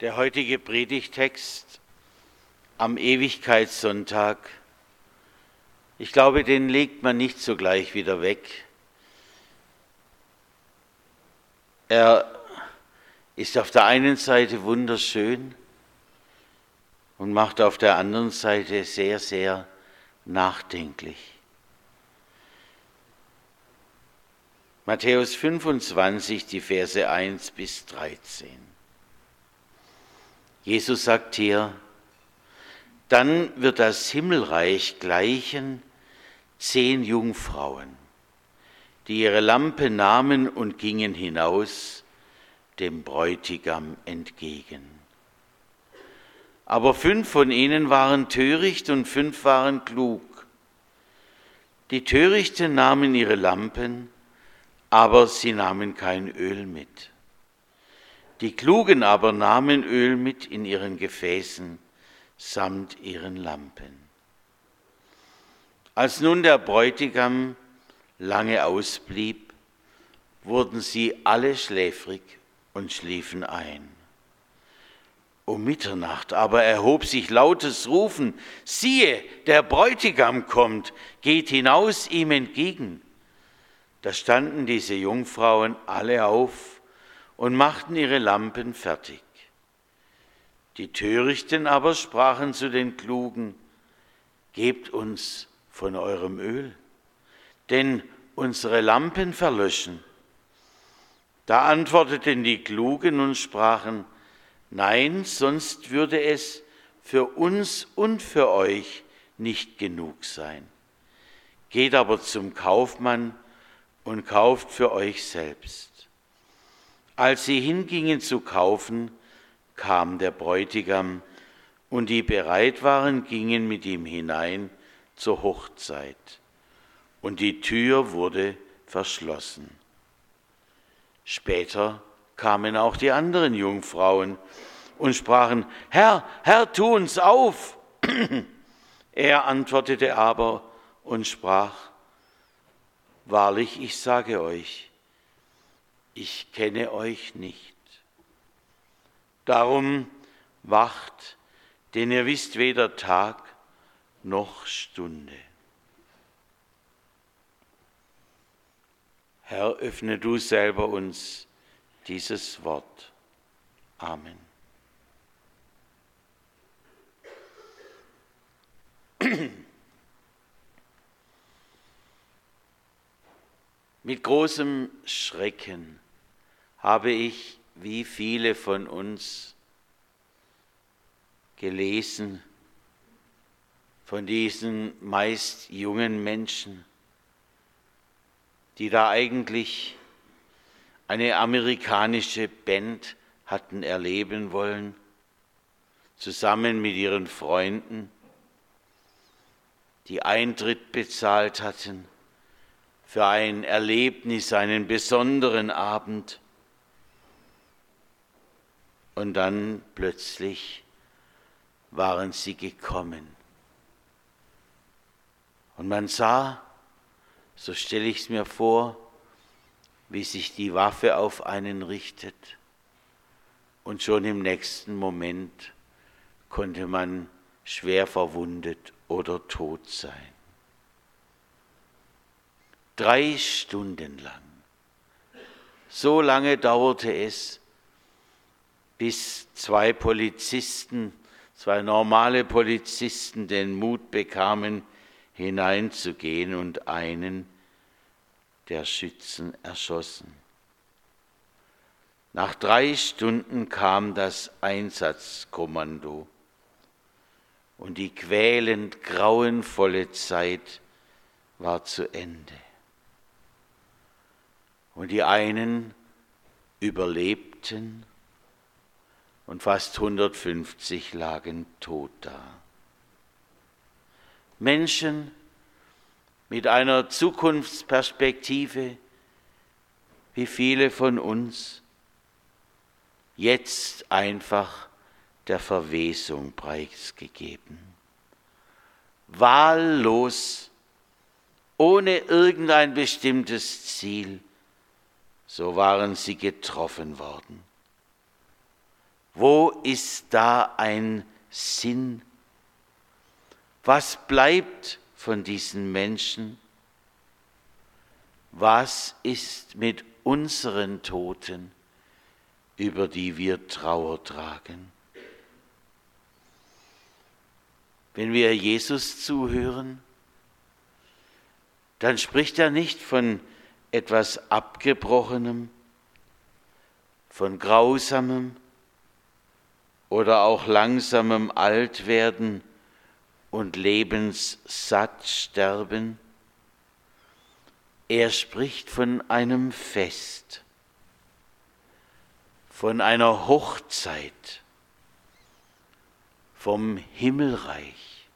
Der heutige Predigtext am Ewigkeitssonntag, ich glaube, den legt man nicht sogleich wieder weg. Er ist auf der einen Seite wunderschön und macht auf der anderen Seite sehr, sehr nachdenklich. Matthäus 25, die Verse 1 bis 13. Jesus sagt hier, dann wird das Himmelreich gleichen zehn Jungfrauen, die ihre Lampe nahmen und gingen hinaus dem Bräutigam entgegen. Aber fünf von ihnen waren töricht und fünf waren klug. Die Törichten nahmen ihre Lampen, aber sie nahmen kein Öl mit. Die Klugen aber nahmen Öl mit in ihren Gefäßen samt ihren Lampen. Als nun der Bräutigam lange ausblieb, wurden sie alle schläfrig und schliefen ein. Um Mitternacht aber erhob sich lautes Rufen, siehe, der Bräutigam kommt, geht hinaus ihm entgegen. Da standen diese Jungfrauen alle auf, und machten ihre Lampen fertig. Die Törichten aber sprachen zu den Klugen, Gebt uns von eurem Öl, denn unsere Lampen verlöschen. Da antworteten die Klugen und sprachen, Nein, sonst würde es für uns und für euch nicht genug sein. Geht aber zum Kaufmann und kauft für euch selbst. Als sie hingingen zu kaufen, kam der Bräutigam, und die bereit waren, gingen mit ihm hinein zur Hochzeit, und die Tür wurde verschlossen. Später kamen auch die anderen Jungfrauen und sprachen, Herr, Herr, tu uns auf. er antwortete aber und sprach, Wahrlich, ich sage euch, ich kenne euch nicht. Darum wacht, denn ihr wisst weder Tag noch Stunde. Herr, öffne du selber uns dieses Wort. Amen. Mit großem Schrecken habe ich, wie viele von uns, gelesen von diesen meist jungen Menschen, die da eigentlich eine amerikanische Band hatten erleben wollen, zusammen mit ihren Freunden, die Eintritt bezahlt hatten für ein Erlebnis, einen besonderen Abend und dann plötzlich waren sie gekommen. Und man sah, so stelle ich es mir vor, wie sich die Waffe auf einen richtet. Und schon im nächsten Moment konnte man schwer verwundet oder tot sein. Drei Stunden lang. So lange dauerte es, bis zwei Polizisten, zwei normale Polizisten den Mut bekamen, hineinzugehen und einen der Schützen erschossen. Nach drei Stunden kam das Einsatzkommando und die quälend grauenvolle Zeit war zu Ende. Und die einen überlebten und fast 150 lagen tot da. Menschen mit einer Zukunftsperspektive, wie viele von uns, jetzt einfach der Verwesung preisgegeben. Wahllos, ohne irgendein bestimmtes Ziel, so waren sie getroffen worden Wo ist da ein Sinn? Was bleibt von diesen Menschen? Was ist mit unseren Toten, über die wir Trauer tragen? Wenn wir Jesus zuhören, dann spricht er nicht von etwas Abgebrochenem, von Grausamem oder auch langsamem Altwerden und lebenssatt sterben. Er spricht von einem Fest, von einer Hochzeit, vom Himmelreich.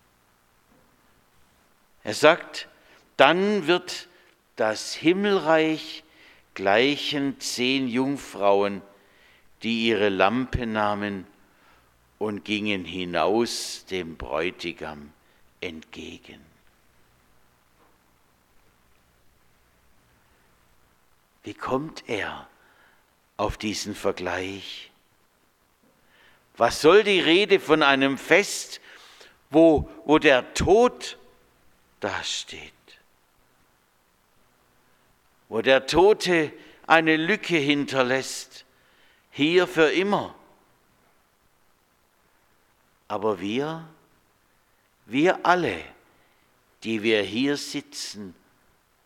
Er sagt, dann wird das Himmelreich gleichen zehn Jungfrauen, die ihre Lampe nahmen und gingen hinaus dem Bräutigam entgegen. Wie kommt er auf diesen Vergleich? Was soll die Rede von einem Fest, wo, wo der Tod dasteht? Wo der Tote eine Lücke hinterlässt, hier für immer. Aber wir, wir alle, die wir hier sitzen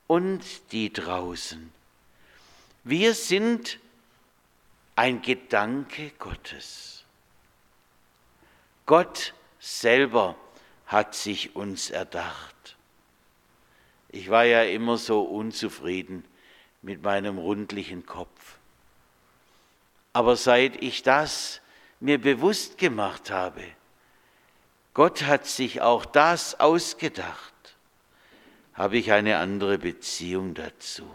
und die draußen, wir sind ein Gedanke Gottes. Gott selber hat sich uns erdacht. Ich war ja immer so unzufrieden mit meinem rundlichen Kopf. Aber seit ich das mir bewusst gemacht habe, Gott hat sich auch das ausgedacht, habe ich eine andere Beziehung dazu.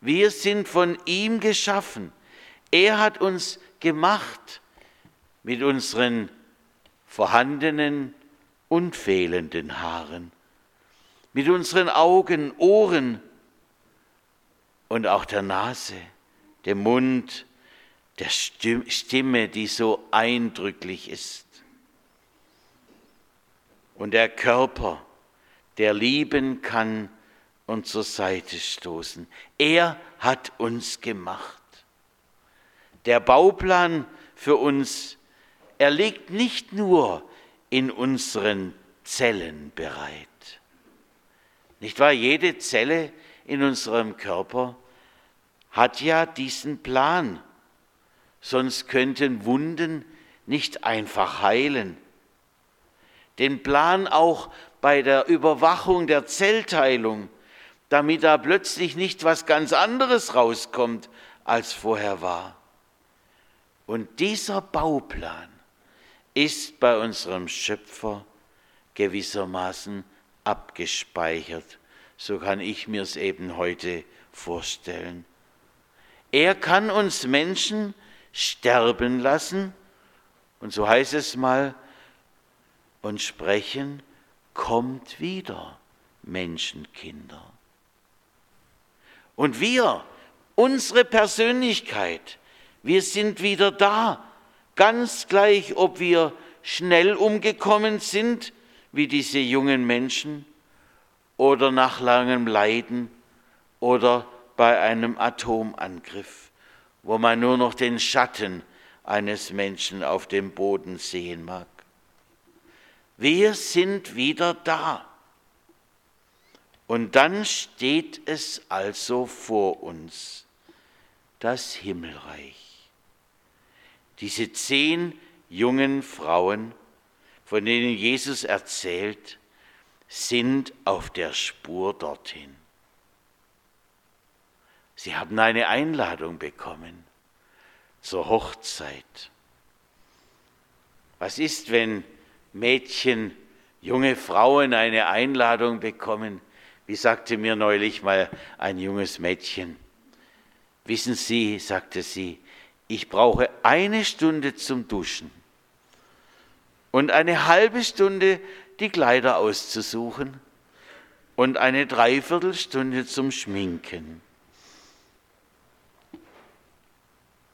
Wir sind von ihm geschaffen. Er hat uns gemacht mit unseren vorhandenen und fehlenden Haaren, mit unseren Augen, Ohren und auch der Nase, dem Mund, der Stimme, die so eindrücklich ist. Und der Körper, der lieben kann und zur Seite stoßen. Er hat uns gemacht. Der Bauplan für uns, er liegt nicht nur in unseren Zellen bereit. Nicht wahr? Jede Zelle in unserem Körper hat ja diesen Plan. Sonst könnten Wunden nicht einfach heilen. Den Plan auch bei der Überwachung der Zellteilung, damit da plötzlich nicht was ganz anderes rauskommt, als vorher war. Und dieser Bauplan ist bei unserem Schöpfer gewissermaßen abgespeichert so kann ich mir es eben heute vorstellen. Er kann uns Menschen sterben lassen, und so heißt es mal, und sprechen, kommt wieder, Menschenkinder. Und wir, unsere Persönlichkeit, wir sind wieder da, ganz gleich, ob wir schnell umgekommen sind, wie diese jungen Menschen, oder nach langem Leiden oder bei einem Atomangriff, wo man nur noch den Schatten eines Menschen auf dem Boden sehen mag. Wir sind wieder da. Und dann steht es also vor uns, das Himmelreich. Diese zehn jungen Frauen, von denen Jesus erzählt, sind auf der Spur dorthin. Sie haben eine Einladung bekommen zur Hochzeit. Was ist, wenn Mädchen, junge Frauen eine Einladung bekommen? Wie sagte mir neulich mal ein junges Mädchen, wissen Sie, sagte sie, ich brauche eine Stunde zum Duschen und eine halbe Stunde die Kleider auszusuchen und eine Dreiviertelstunde zum Schminken.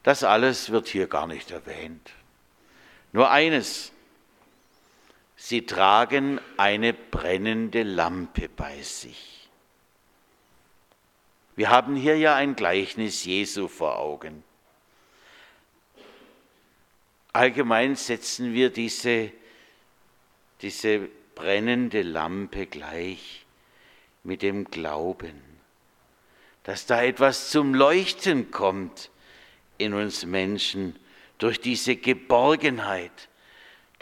Das alles wird hier gar nicht erwähnt. Nur eines, sie tragen eine brennende Lampe bei sich. Wir haben hier ja ein Gleichnis Jesu vor Augen. Allgemein setzen wir diese, diese brennende Lampe gleich mit dem Glauben, dass da etwas zum Leuchten kommt in uns Menschen durch diese Geborgenheit,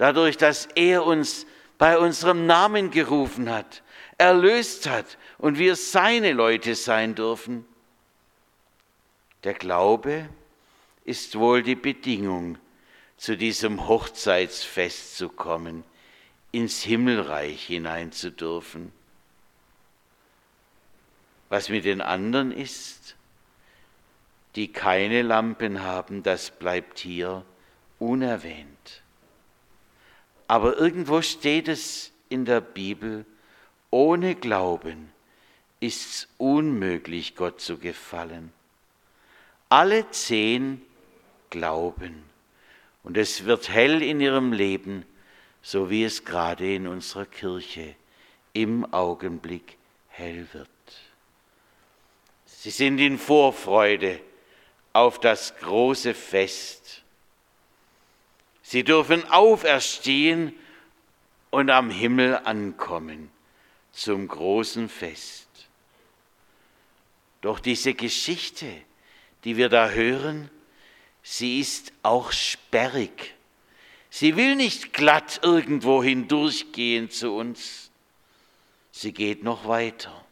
dadurch, dass er uns bei unserem Namen gerufen hat, erlöst hat und wir seine Leute sein dürfen. Der Glaube ist wohl die Bedingung, zu diesem Hochzeitsfest zu kommen, ins Himmelreich hinein zu dürfen. Was mit den anderen ist, die keine Lampen haben, das bleibt hier unerwähnt. Aber irgendwo steht es in der Bibel, ohne Glauben ist es unmöglich, Gott zu gefallen. Alle zehn glauben und es wird hell in ihrem Leben, so wie es gerade in unserer Kirche im Augenblick hell wird. Sie sind in Vorfreude auf das große Fest. Sie dürfen auferstehen und am Himmel ankommen zum großen Fest. Doch diese Geschichte, die wir da hören, sie ist auch sperrig. Sie will nicht glatt irgendwo hindurchgehen zu uns. Sie geht noch weiter.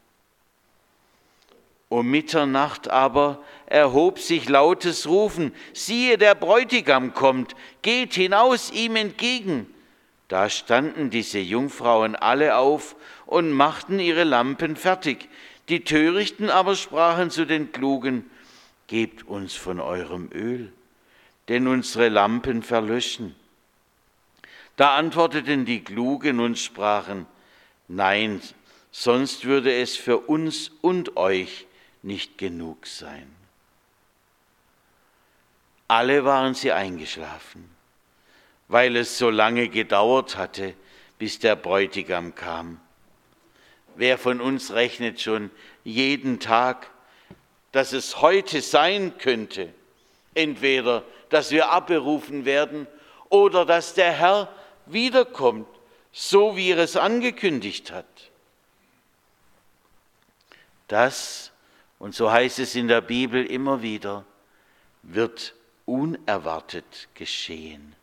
Um Mitternacht aber erhob sich lautes Rufen, siehe, der Bräutigam kommt, geht hinaus ihm entgegen. Da standen diese Jungfrauen alle auf und machten ihre Lampen fertig. Die Törichten aber sprachen zu den Klugen, Gebt uns von eurem Öl, denn unsere Lampen verlöschen. Da antworteten die Klugen und sprachen, Nein, sonst würde es für uns und euch nicht genug sein. Alle waren sie eingeschlafen, weil es so lange gedauert hatte, bis der Bräutigam kam. Wer von uns rechnet schon jeden Tag, dass es heute sein könnte, entweder, dass wir abberufen werden oder dass der Herr wiederkommt, so wie er es angekündigt hat. Das und so heißt es in der Bibel immer wieder, wird unerwartet geschehen.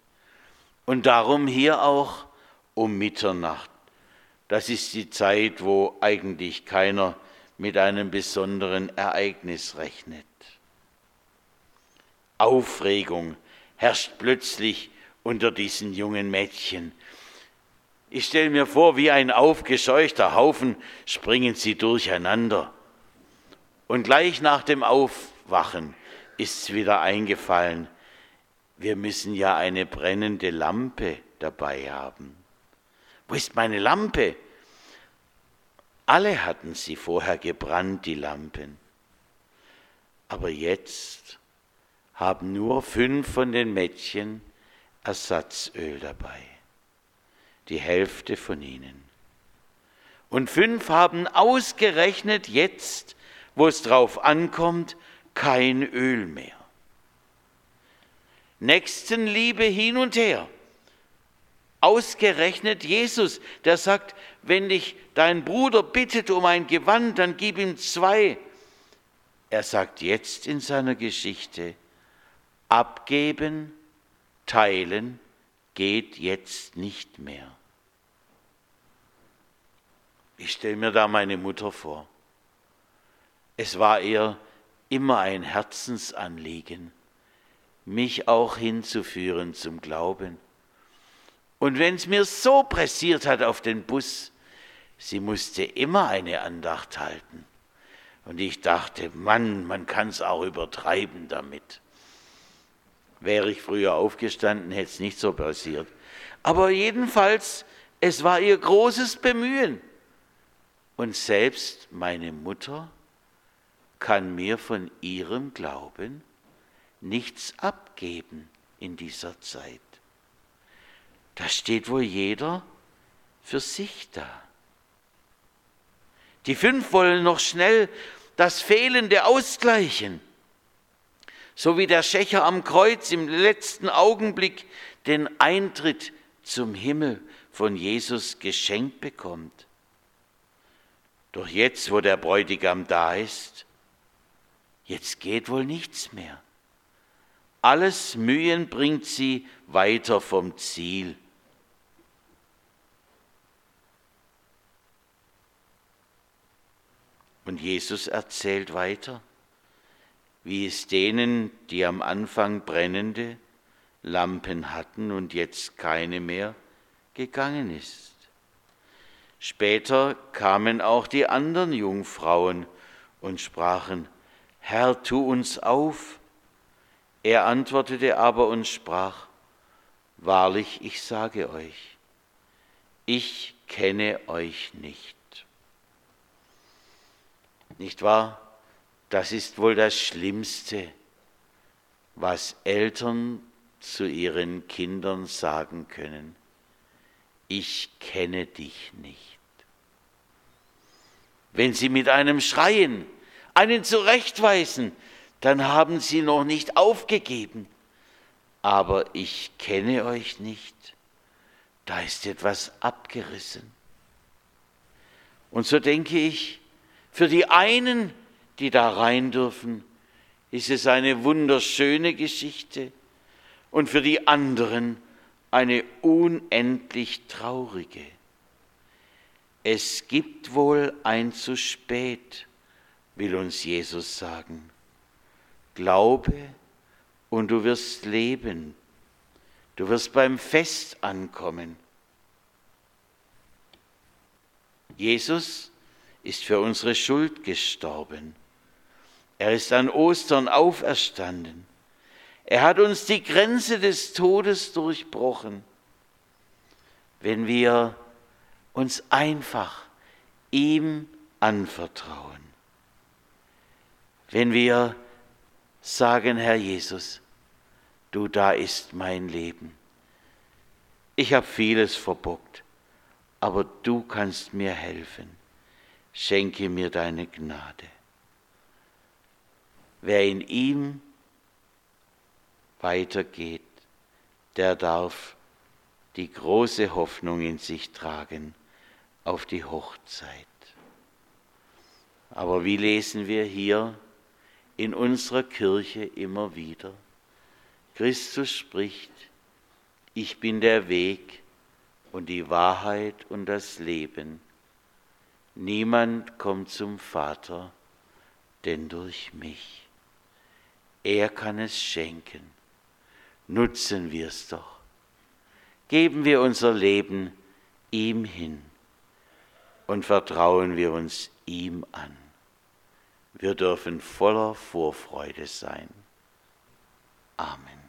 Und darum hier auch um Mitternacht. Das ist die Zeit, wo eigentlich keiner mit einem besonderen Ereignis rechnet. Aufregung herrscht plötzlich unter diesen jungen Mädchen. Ich stelle mir vor, wie ein aufgescheuchter Haufen springen sie durcheinander. Und gleich nach dem Aufwachen ist es wieder eingefallen, wir müssen ja eine brennende Lampe dabei haben. Wo ist meine Lampe? Alle hatten sie vorher gebrannt, die Lampen. Aber jetzt haben nur fünf von den Mädchen Ersatzöl dabei. Die Hälfte von ihnen. Und fünf haben ausgerechnet jetzt wo es drauf ankommt, kein Öl mehr. Nächstenliebe hin und her. Ausgerechnet Jesus, der sagt, wenn dich dein Bruder bittet um ein Gewand, dann gib ihm zwei. Er sagt jetzt in seiner Geschichte, abgeben, teilen geht jetzt nicht mehr. Ich stelle mir da meine Mutter vor. Es war ihr immer ein Herzensanliegen, mich auch hinzuführen zum Glauben. Und wenn es mir so pressiert hat auf den Bus, sie musste immer eine Andacht halten. Und ich dachte, Mann, man kann es auch übertreiben damit. Wäre ich früher aufgestanden, hätte es nicht so passiert. Aber jedenfalls, es war ihr großes Bemühen. Und selbst meine Mutter kann mir von ihrem Glauben nichts abgeben in dieser Zeit. Da steht wohl jeder für sich da. Die fünf wollen noch schnell das Fehlende ausgleichen, so wie der Schächer am Kreuz im letzten Augenblick den Eintritt zum Himmel von Jesus geschenkt bekommt. Doch jetzt, wo der Bräutigam da ist, jetzt geht wohl nichts mehr. Alles Mühen bringt sie weiter vom Ziel. Und Jesus erzählt weiter, wie es denen, die am Anfang brennende Lampen hatten und jetzt keine mehr, gegangen ist. Später kamen auch die anderen Jungfrauen und sprachen, Herr, tu uns auf. Er antwortete aber und sprach, Wahrlich, ich sage euch, ich kenne euch nicht. Nicht wahr? Das ist wohl das Schlimmste, was Eltern zu ihren Kindern sagen können. Ich kenne dich nicht. Wenn sie mit einem schreien, einen zurechtweisen, dann haben sie noch nicht aufgegeben. Aber ich kenne euch nicht. Da ist etwas abgerissen. Und so denke ich, für die einen, die da rein dürfen, ist es eine wunderschöne Geschichte und für die anderen eine unendlich traurige. Es gibt wohl ein zu spät, will uns Jesus sagen. Glaube und du wirst leben. Du wirst beim Fest ankommen. Jesus ist für unsere Schuld gestorben. Er ist an Ostern auferstanden. Er hat uns die Grenze des Todes durchbrochen. Wenn wir uns einfach ihm anvertrauen. Wenn wir sagen, Herr Jesus, du da ist mein Leben. Ich habe vieles verbockt, aber du kannst mir helfen schenke mir deine Gnade. Wer in ihm weitergeht, der darf die große Hoffnung in sich tragen auf die Hochzeit. Aber wie lesen wir hier in unserer Kirche immer wieder? Christus spricht, ich bin der Weg und die Wahrheit und das Leben. Niemand kommt zum Vater, denn durch mich. Er kann es schenken. Nutzen wir es doch. Geben wir unser Leben ihm hin und vertrauen wir uns ihm an. Wir dürfen voller Vorfreude sein. Amen.